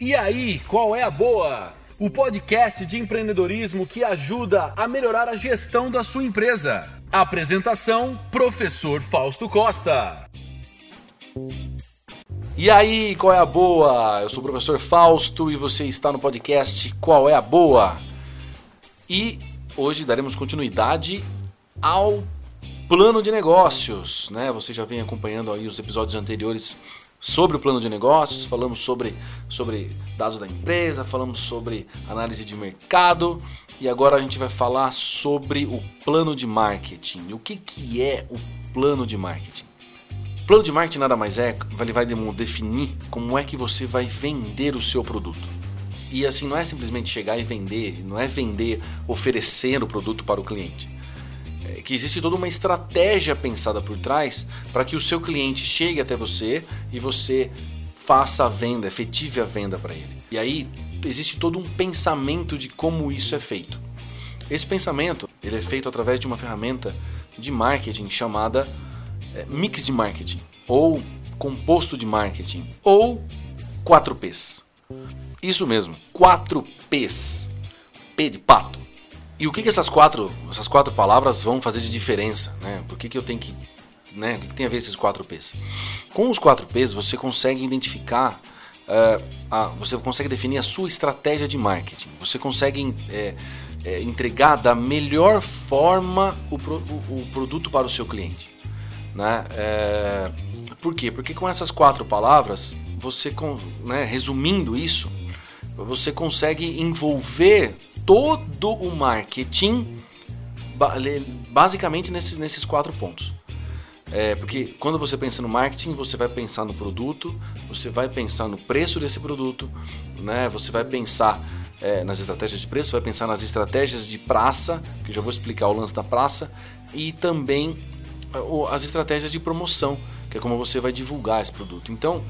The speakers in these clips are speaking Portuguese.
E aí, qual é a boa? O podcast de empreendedorismo que ajuda a melhorar a gestão da sua empresa. Apresentação: Professor Fausto Costa. E aí, qual é a boa? Eu sou o professor Fausto e você está no podcast Qual é a Boa? E hoje daremos continuidade ao plano de negócios, né? Você já vem acompanhando aí os episódios anteriores sobre o plano de negócios, falamos sobre, sobre dados da empresa, falamos sobre análise de mercado e agora a gente vai falar sobre o plano de marketing. O que, que é o plano de marketing? O plano de marketing nada mais é, ele vai definir como é que você vai vender o seu produto. E assim, não é simplesmente chegar e vender, não é vender oferecendo o produto para o cliente que existe toda uma estratégia pensada por trás para que o seu cliente chegue até você e você faça a venda, efetive a venda para ele. E aí existe todo um pensamento de como isso é feito. Esse pensamento ele é feito através de uma ferramenta de marketing chamada é, mix de marketing ou composto de marketing ou 4Ps. Isso mesmo, 4Ps. P de pato, e o que, que essas, quatro, essas quatro palavras vão fazer de diferença? Né? Por que, que eu tenho que. Né? O que, que tem a ver esses quatro P's? Com os quatro P's você consegue identificar. Uh, a, você consegue definir a sua estratégia de marketing. Você consegue é, é, entregar da melhor forma o, pro, o, o, produto para o seu cliente. Né? É, por quê? Porque com essas quatro palavras, você, né, resumindo isso, você consegue envolver todo o marketing basicamente nesses, nesses quatro pontos. É, porque quando você pensa no marketing, você vai pensar no produto, você vai pensar no preço desse produto, né? você vai pensar é, nas estratégias de preço, vai pensar nas estratégias de praça, que eu já vou explicar o lance da praça, e também as estratégias de promoção, que é como você vai divulgar esse produto. Então,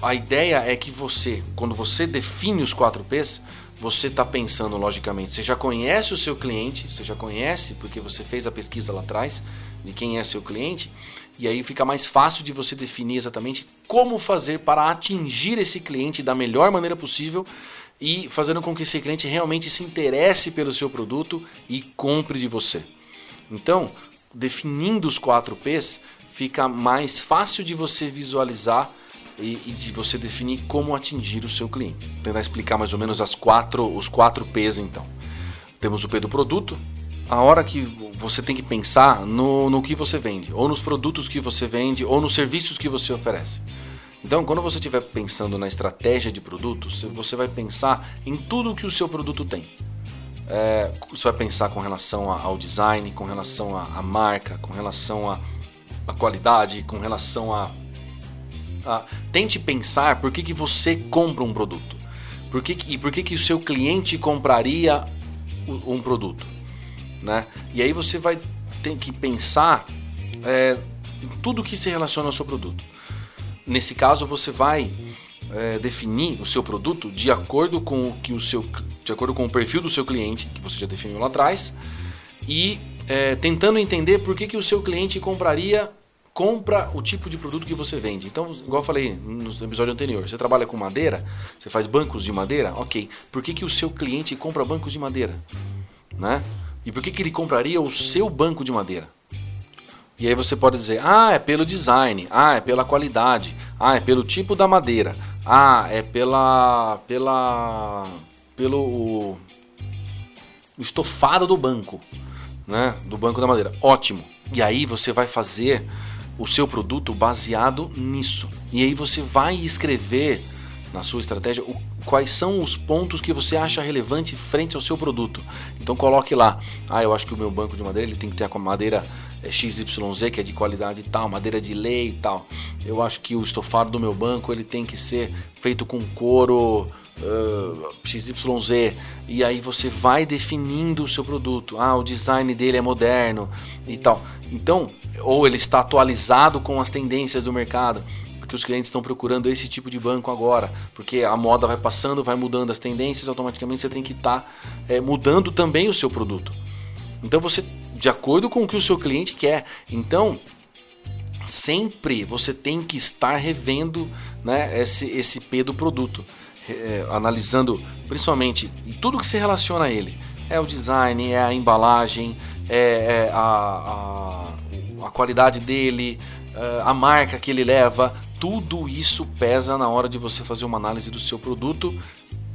a ideia é que você, quando você define os 4 P's, você está pensando logicamente, você já conhece o seu cliente, você já conhece porque você fez a pesquisa lá atrás de quem é seu cliente, e aí fica mais fácil de você definir exatamente como fazer para atingir esse cliente da melhor maneira possível e fazendo com que esse cliente realmente se interesse pelo seu produto e compre de você. Então, definindo os 4 P's, fica mais fácil de você visualizar e, e, de você definir como atingir o seu cliente. Vou tentar explicar mais ou menos as quatro, os quatro P's então. Temos o P do produto, a hora que você tem que pensar no, no que você vende, ou nos produtos que você vende, ou nos serviços que você oferece. Então, quando você estiver pensando na estratégia de produtos, você vai pensar em tudo que o seu produto tem. É, você vai pensar com relação ao design, com relação à marca, com relação à qualidade, com relação a ah, tente pensar por que, que você compra um produto. Por que, que, e por que, que o seu cliente compraria um produto. Né? E aí você vai ter que pensar é, em tudo que se relaciona ao seu produto. Nesse caso, você vai é, definir o seu produto de acordo com o que o seu, de acordo com o perfil do seu cliente que você já definiu lá atrás e é, tentando entender por que, que o seu cliente compraria compra o tipo de produto que você vende. Então, igual eu falei no episódio anterior, você trabalha com madeira, você faz bancos de madeira, ok. Por que, que o seu cliente compra bancos de madeira? Né? E por que, que ele compraria o seu banco de madeira? E aí você pode dizer, ah, é pelo design, ah, é pela qualidade, ah, é pelo tipo da madeira, ah, é pela. pela. pelo o estofado do banco, né? Do banco da madeira. Ótimo. E aí você vai fazer o seu produto baseado nisso. E aí você vai escrever na sua estratégia o, quais são os pontos que você acha relevante frente ao seu produto. Então coloque lá, ah, eu acho que o meu banco de madeira ele tem que ter a madeira é, XYZ que é de qualidade tal, madeira de lei e tal. Eu acho que o estofado do meu banco ele tem que ser feito com couro uh, XYZ. E aí você vai definindo o seu produto. Ah, o design dele é moderno e tal. Então, ou ele está atualizado com as tendências do mercado, porque os clientes estão procurando esse tipo de banco agora, porque a moda vai passando, vai mudando as tendências, automaticamente você tem que estar tá, é, mudando também o seu produto. Então você, de acordo com o que o seu cliente quer, então sempre você tem que estar revendo né, esse, esse P do produto. é, analisando principalmente tudo que se relaciona a ele. É o design, é a embalagem, é, é a, a, a, qualidade dele, é, a marca que ele leva. Tudo isso pesa na hora de você fazer uma análise do seu produto.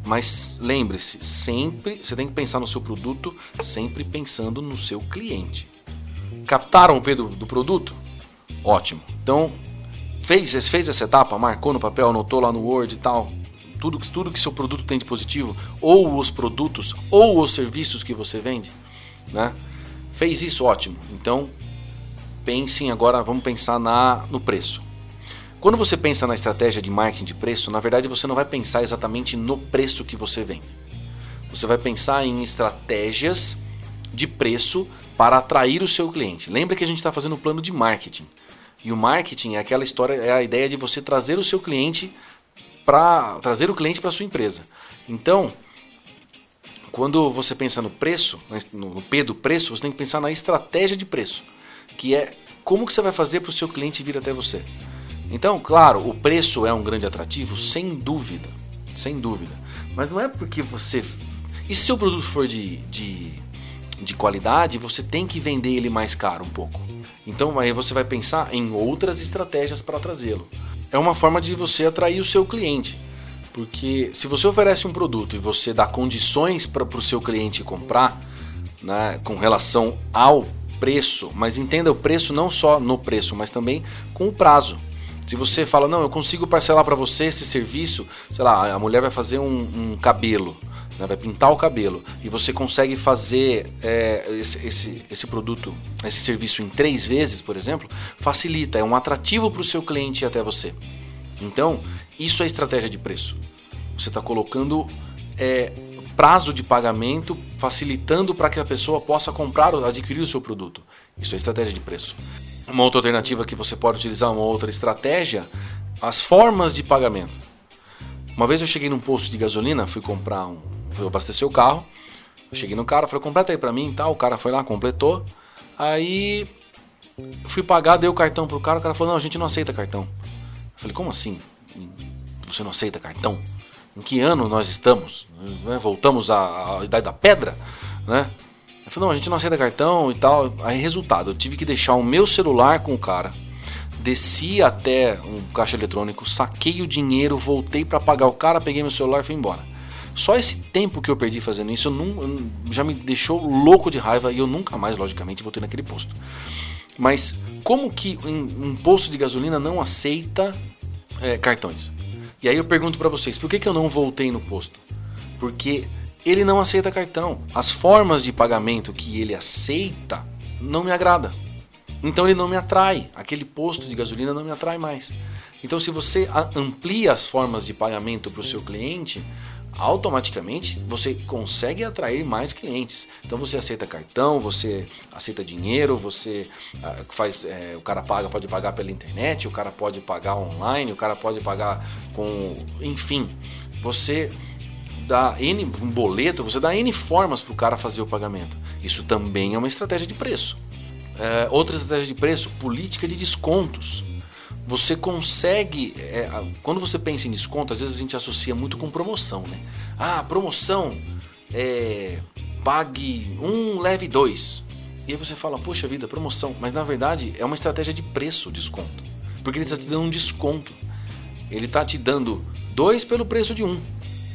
Mas lembre-se, sempre você tem que pensar no seu produto, sempre pensando no seu cliente. Captaram o P do, do produto? Ótimo. Então, fez, fez essa etapa, marcou no papel, anotou lá no Word e tal, tudo, tudo que seu produto tem de positivo, ou os produtos, ou os serviços que você vende, né? Fez isso, ótimo. Então, pensem agora, vamos pensar na, no preço. Quando você pensa na estratégia de marketing de preço, na verdade você não vai pensar exatamente no preço que você vende. Você vai pensar em estratégias de preço para atrair o seu cliente. Lembra que a gente está fazendo um plano de marketing. E o marketing é aquela história, é a ideia de você trazer o seu cliente para trazer o cliente para sua empresa. Então, quando você pensa no preço, no P do preço, você tem que pensar na estratégia de preço, que é como que você vai fazer para o seu cliente vir até você. Então, claro, o preço é um grande atrativo, sem dúvida, sem dúvida. Mas não é porque você. E se seu produto for de, de, de qualidade, você tem que vender ele mais caro um pouco. Então aí você vai pensar em outras estratégias para trazê-lo é uma forma de você atrair o seu cliente. Porque se você oferece um produto e você dá condições para o seu cliente comprar, né, com relação ao preço, mas entenda o preço não só no preço, mas também com o prazo. Se você fala, não, eu consigo parcelar para você esse serviço, sei lá, a mulher vai fazer um, um cabelo, né, vai pintar o cabelo, e você consegue fazer é, esse, esse, esse, produto, esse serviço em três vezes, por exemplo, facilita, é um atrativo para o seu cliente até você. Então, isso é estratégia de preço. Você está colocando é, prazo de pagamento, facilitando para que a pessoa possa comprar ou adquirir o seu produto. Isso é estratégia de preço. Uma outra alternativa que você pode utilizar, uma outra estratégia, as formas de pagamento. Uma vez eu cheguei num posto de gasolina, fui comprar um, fui abastecer o carro. Cheguei no cara, falei, completa aí pra mim tal. O cara foi lá, completou. Aí fui pagar, dei o cartão pro cara. O cara falou, não, a gente não aceita cartão. Eu falei, como assim? Você não aceita cartão? Em que ano nós estamos? Né, voltamos à, à idade da pedra, né? Eu falei, não, a gente não aceita cartão e tal. Aí, resultado, eu tive que deixar o meu celular com o cara. Desci até um caixa eletrônico, saquei o dinheiro, voltei para pagar o cara, peguei meu celular e fui embora. Só esse tempo que eu perdi fazendo isso não, já me deixou louco de raiva e eu nunca mais, logicamente, voltei naquele posto. Mas como que um, um posto de gasolina não aceita é, cartões? E aí eu pergunto para vocês, por que, que eu não voltei no posto? Porque ele não aceita cartão. As formas de pagamento que ele aceita não me agrada. Então ele não me atrai. Aquele posto de gasolina não me atrai mais. Então se você amplia as formas de pagamento para o seu cliente, automaticamente você consegue atrair mais clientes. Então você aceita cartão, você aceita dinheiro, você uh, faz, é, o cara paga, pode pagar pela internet, o cara pode pagar online, o cara pode pagar com, enfim, você dá N um boleto, você dá N formas para o cara fazer o pagamento. Isso também é uma estratégia de preço. É, outra estratégia de preço, política de descontos você consegue. É, quando você pensa em desconto, às vezes a gente associa muito com promoção, né? Ah, promoção, é, pague um, leve dois. E aí você fala, poxa vida, promoção. Mas na verdade é uma estratégia de preço desconto. Porque ele está te dando um desconto. Ele está te dando dois pelo preço de um.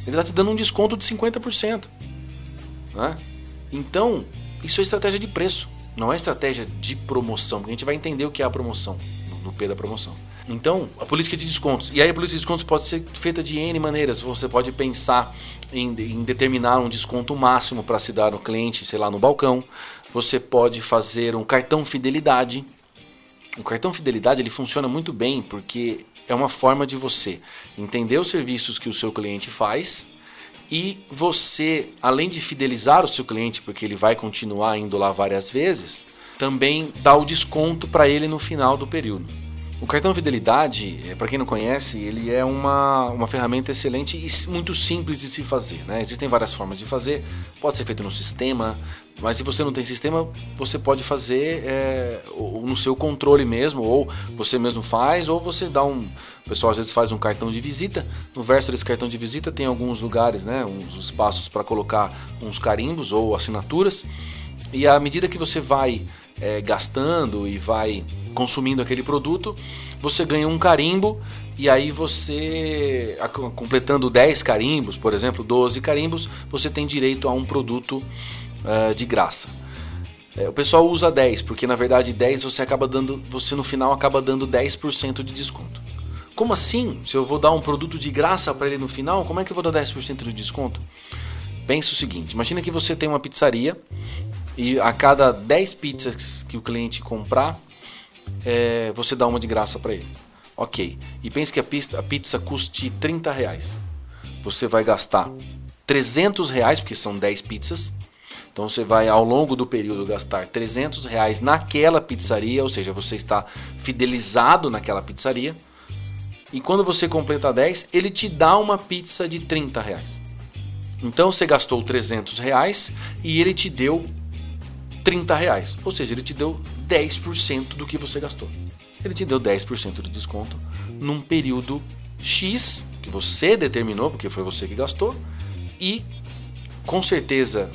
Ele está te dando um desconto de 50%. Né? Então, isso é estratégia de preço. Não é estratégia de promoção. Porque a gente vai entender o que é a promoção no P da promoção. Então, a política de descontos. E aí a política de descontos pode ser feita de N maneiras. Você pode pensar em, em determinar um desconto máximo para se dar no cliente, sei lá, no balcão. Você pode fazer um cartão fidelidade. O cartão fidelidade ele funciona muito bem porque é uma forma de você entender os serviços que o seu cliente faz e você, além de fidelizar o seu cliente, porque ele vai continuar indo lá várias vezes, também dá o desconto para ele no final do período. O cartão Fidelidade, é, para quem não conhece, ele é uma, uma ferramenta excelente e muito simples de se fazer. Né? Existem várias formas de fazer, pode ser feito no sistema, mas se você não tem sistema, você pode fazer é, no seu controle mesmo, ou você mesmo faz, ou você dá um, O pessoal às vezes faz um cartão de visita. No verso desse cartão de visita tem alguns lugares, né, uns espaços para colocar uns carimbos ou assinaturas. E à medida que você vai é, gastando e vai consumindo aquele produto, você ganha um carimbo e aí você, completando 10 carimbos, por exemplo, 12 carimbos, você tem direito a um produto uh, de graça. É, o pessoal usa 10, porque na verdade 10 você acaba dando, você no final acaba dando 10% de desconto. Como assim? Se eu vou dar um produto de graça para ele no final, como é que eu vou dar 10% de desconto? Pensa o seguinte, imagina que você tem uma pizzaria e a cada 10 pizzas que o cliente comprar, é, você dá uma de graça para ele. Ok. E pense que a pizza, a pizza custe 30 reais. Você vai gastar 300 reais, porque são 10 pizzas. Então você vai ao longo do período gastar 300 reais naquela pizzaria, ou seja, você está fidelizado naquela pizzaria. E quando você completa 10, ele te dá uma pizza de 30 reais. Então você gastou 300 reais e ele te deu 30 reais. Ou seja, ele te deu 10% do que você gastou. Ele te deu 10% de desconto num período X que você determinou, porque foi você que gastou, e com certeza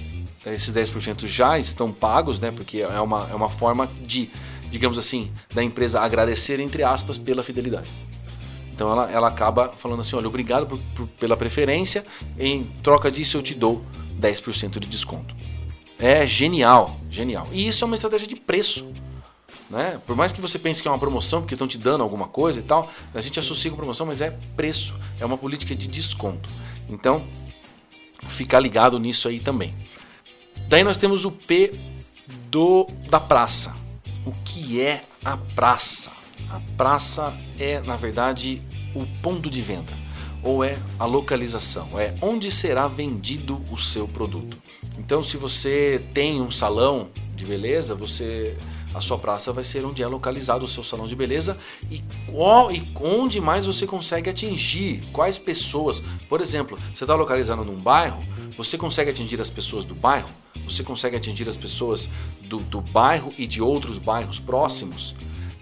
esses 10% já estão pagos, né? Porque é uma, é uma forma de, digamos assim, da empresa agradecer, entre aspas, pela fidelidade. Então ela, ela acaba falando assim: olha, obrigado por, por, pela preferência, em troca disso eu te dou 10% de desconto. É genial, genial. E isso é uma estratégia de preço. Né? Por mais que você pense que é uma promoção, porque estão te dando alguma coisa e tal, a gente associa com promoção, mas é preço, é uma política de desconto. Então, ficar ligado nisso aí também. Daí nós temos o P do da praça. O que é a praça? A praça é, na verdade, o ponto de venda, ou é a localização, é onde será vendido o seu produto. Então, se você tem um salão de beleza, você a sua praça vai ser onde é localizado o seu salão de beleza e, e onde mais você consegue atingir quais pessoas. Por exemplo, você está localizado num bairro, você consegue atingir as pessoas do bairro, você consegue atingir as pessoas do, do bairro e de outros bairros próximos,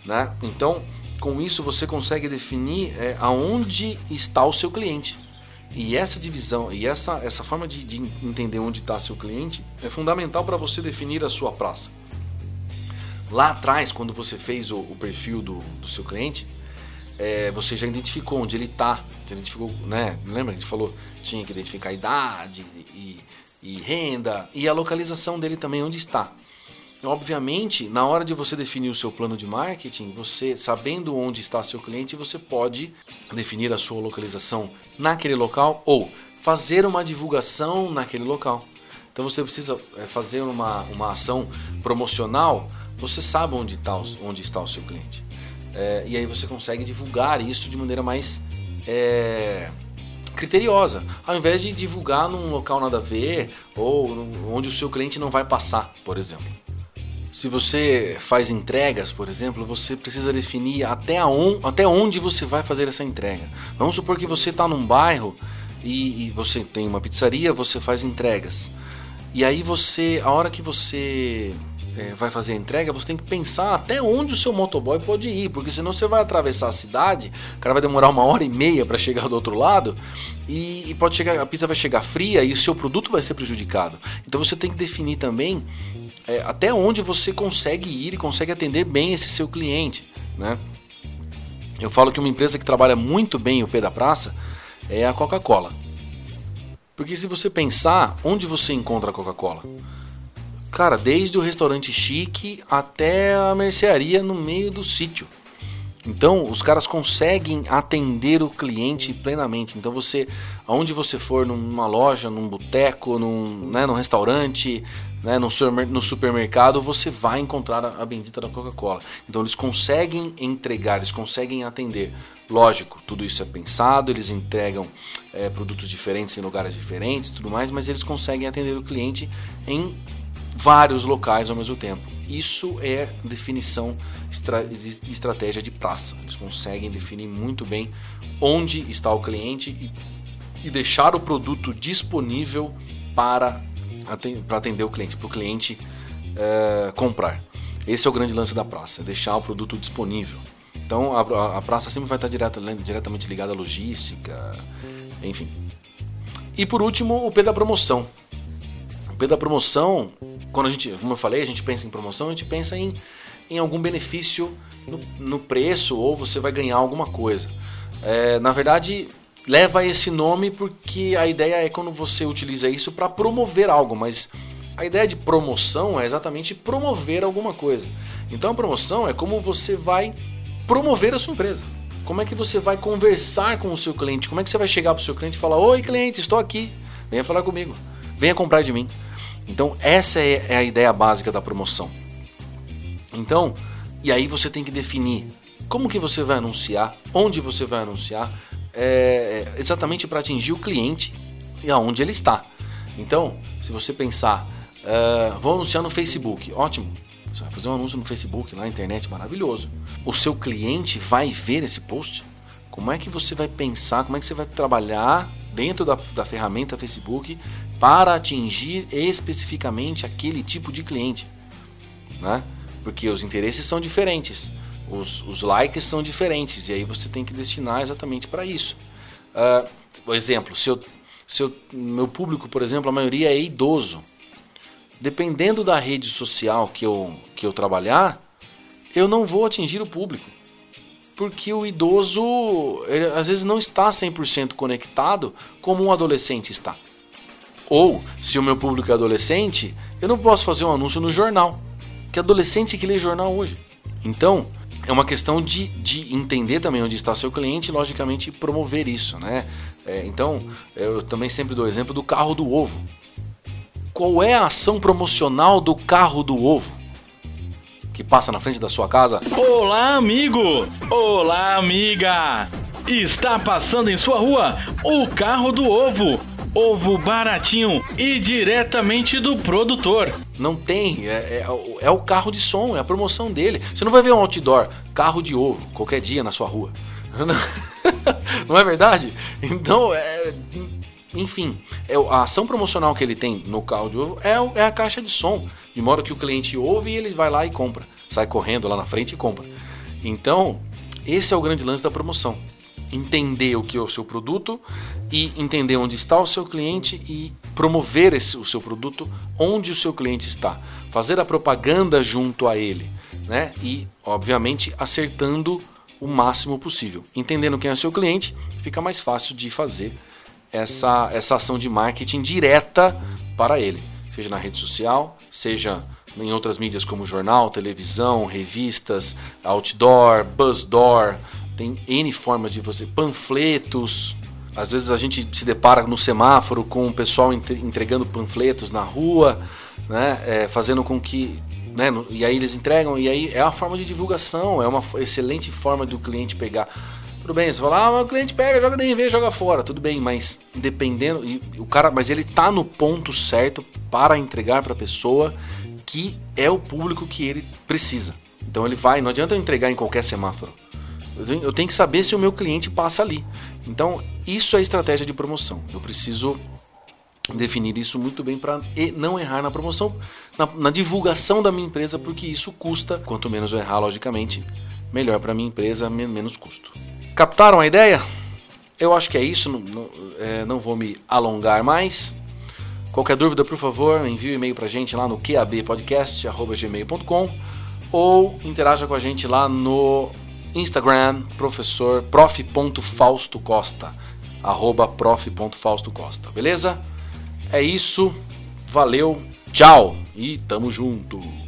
né? Então, com isso você consegue definir é, aonde está o seu cliente. E essa divisão e essa, essa forma de, de entender onde está seu cliente é fundamental para você definir a sua praça. Lá atrás, quando você fez o, o perfil do, do seu cliente, é, você já identificou onde ele está. Identificou, né? Lembra que a gente falou? Tinha que identificar a idade e, e renda e a localização dele também, onde está. Obviamente, na hora de você definir o seu plano de marketing, você sabendo onde está seu cliente, você pode definir a sua localização naquele local ou fazer uma divulgação naquele local. Então você precisa é, fazer uma, uma ação promocional, você sabe onde está, onde está o seu cliente. É, e aí você consegue divulgar isso de maneira mais é, criteriosa, ao invés de divulgar num local nada a ver ou onde o seu cliente não vai passar, por exemplo. Se você faz entregas, por exemplo, você precisa definir até, on, até onde você vai fazer essa entrega. Vamos supor que você está num bairro e, e, você tem uma pizzaria, você faz entregas. E aí você, a hora que você é, vai fazer a entrega, você tem que pensar até onde o seu motoboy pode ir, porque senão você vai atravessar a cidade, o cara vai demorar uma hora e meia para chegar do outro lado e, e, pode chegar, a pizza vai chegar fria e o seu produto vai ser prejudicado. Então você tem que definir também é, até onde você consegue ir e consegue atender bem esse seu cliente, né? Eu falo que uma empresa que trabalha muito bem o pé da praça é a Coca-Cola. Porque se você pensar, onde você encontra a Coca-Cola? Cara, desde o restaurante chique até a mercearia no meio do sítio. Então, os caras conseguem atender o cliente plenamente. Então, você, aonde você for, numa loja, num boteco, num, né, num restaurante, né, no, supermercado, você vai encontrar a, a bendita da Coca-Cola. Então, eles conseguem entregar, eles conseguem atender. Lógico, tudo isso é pensado, eles entregam é, produtos diferentes em lugares diferentes, tudo mais, mas eles conseguem atender o cliente em vários locais ao mesmo tempo. Isso é definição de estratégia de praça. Eles conseguem definir muito bem onde está o cliente e, e deixar o produto disponível para, para atender o cliente, para o cliente é, comprar. Esse é o grande lance da praça, deixar o produto disponível. Então a, a praça sempre vai estar direta, diretamente ligada à logística, enfim. E por último, o P da promoção. O P da promoção, quando a gente, como eu falei, a gente pensa em promoção, a gente pensa em, em algum benefício no, no preço ou você vai ganhar alguma coisa. É, na verdade, leva esse nome porque a ideia é quando você utiliza isso para promover algo, mas a ideia de promoção é exatamente promover alguma coisa. Então a promoção é como você vai promover a sua empresa. Como é que você vai conversar com o seu cliente? Como é que você vai chegar para o seu cliente e falar: Oi, cliente, estou aqui, venha falar comigo, venha comprar de mim. Então, essa é, é a ideia básica da promoção. Então, e aí você tem que definir como que você vai anunciar, onde você vai anunciar, é, é exatamente para atingir o cliente e aonde ele está. Então, se você pensar, uh, vou anunciar no Facebook, ótimo. Você vai fazer um anúncio no Facebook, na internet, maravilhoso. O seu cliente vai ver esse post? Como é que você vai pensar, como é que você vai trabalhar dentro da, da ferramenta Facebook para atingir especificamente aquele tipo de cliente? Né? Porque os interesses são diferentes, os, os likes são diferentes, e aí você tem que destinar exatamente para isso. Uh, por exemplo, se eu, se eu, meu público, por exemplo, a maioria é idoso dependendo da rede social que eu, que eu trabalhar, eu não vou atingir o público. Porque o idoso, ele, às vezes, não está 100% conectado como um adolescente está. Ou, se o meu público é adolescente, eu não posso fazer um anúncio no jornal. Que adolescente que lê jornal hoje. Então, é uma questão de, de entender também onde está seu cliente e, logicamente, promover isso. Né? É, então, eu também sempre dou o exemplo do carro do ovo qual é a ação promocional do carro do ovo? Que passa na frente da sua casa? Olá, amigo! Olá, amiga! Está passando em sua rua o carro do ovo. Ovo baratinho e diretamente do produtor. Não tem, é, é, é, o carro de som, é a promoção dele. Você não vai ver um outdoor, carro de ovo, qualquer dia na sua rua. Não é verdade? Então, é, enfim, é, a ação promocional que ele tem no carro de ovo é, é a caixa de som, de modo que o cliente ouve e ele vai lá e compra, sai correndo lá na frente e compra. Então, esse é o grande lance da promoção. Entender o que é o seu produto e entender onde está o seu cliente e promover esse, o seu produto onde o seu cliente está. Fazer a propaganda junto a ele. Né? E, obviamente, acertando o máximo possível. Entendendo quem é o seu cliente, fica mais fácil de fazer essa, essa ação de marketing direta para ele, seja na rede social, seja em outras mídias como jornal, televisão, revistas, outdoor, buzzdoor, tem N formas de você, panfletos. Às vezes a gente se depara no semáforo com o pessoal entregando panfletos na rua, né, é, fazendo com que né, e aí eles entregam, e aí é uma forma de divulgação, é uma excelente forma do cliente pegar. Tudo bem, você fala, ah, o cliente pega, joga nem vê, joga fora. Tudo bem, mas dependendo. E, o cara, mas ele tá no ponto certo para entregar para a pessoa que é o público que ele precisa. Então ele vai, não adianta eu entregar em qualquer semáforo. Eu tenho, que saber se o meu cliente passa ali. Então, isso é estratégia de promoção. Eu preciso definir isso muito bem para não errar na promoção, na, na, divulgação da minha empresa, porque isso custa. Quanto menos eu errar, logicamente, melhor para minha empresa, menos custo. Captaram a ideia? Eu acho que é isso, não, não, é, não vou me alongar mais. Qualquer dúvida, por favor, envie um e-mail para a gente lá no qabpodcast.gmail.com ou interaja com a gente lá no Instagram, professor prof.faustocosta, arroba prof.faustocosta, beleza? É isso, valeu, tchau e tamo junto!